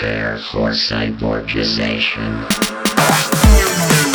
Prepare for cyborgization.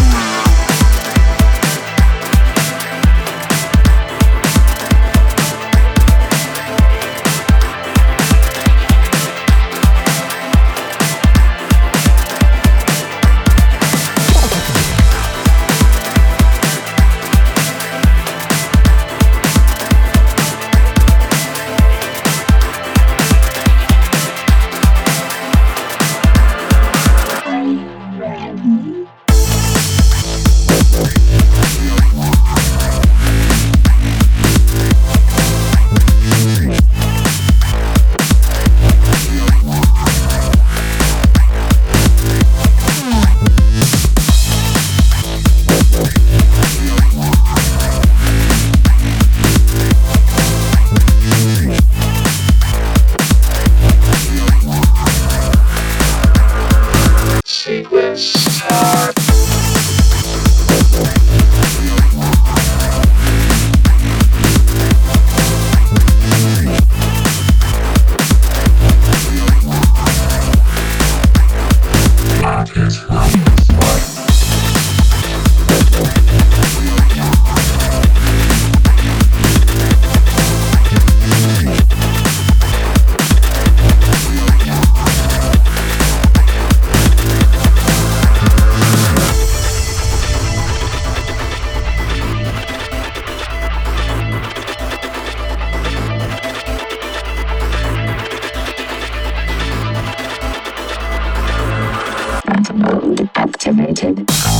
Activated.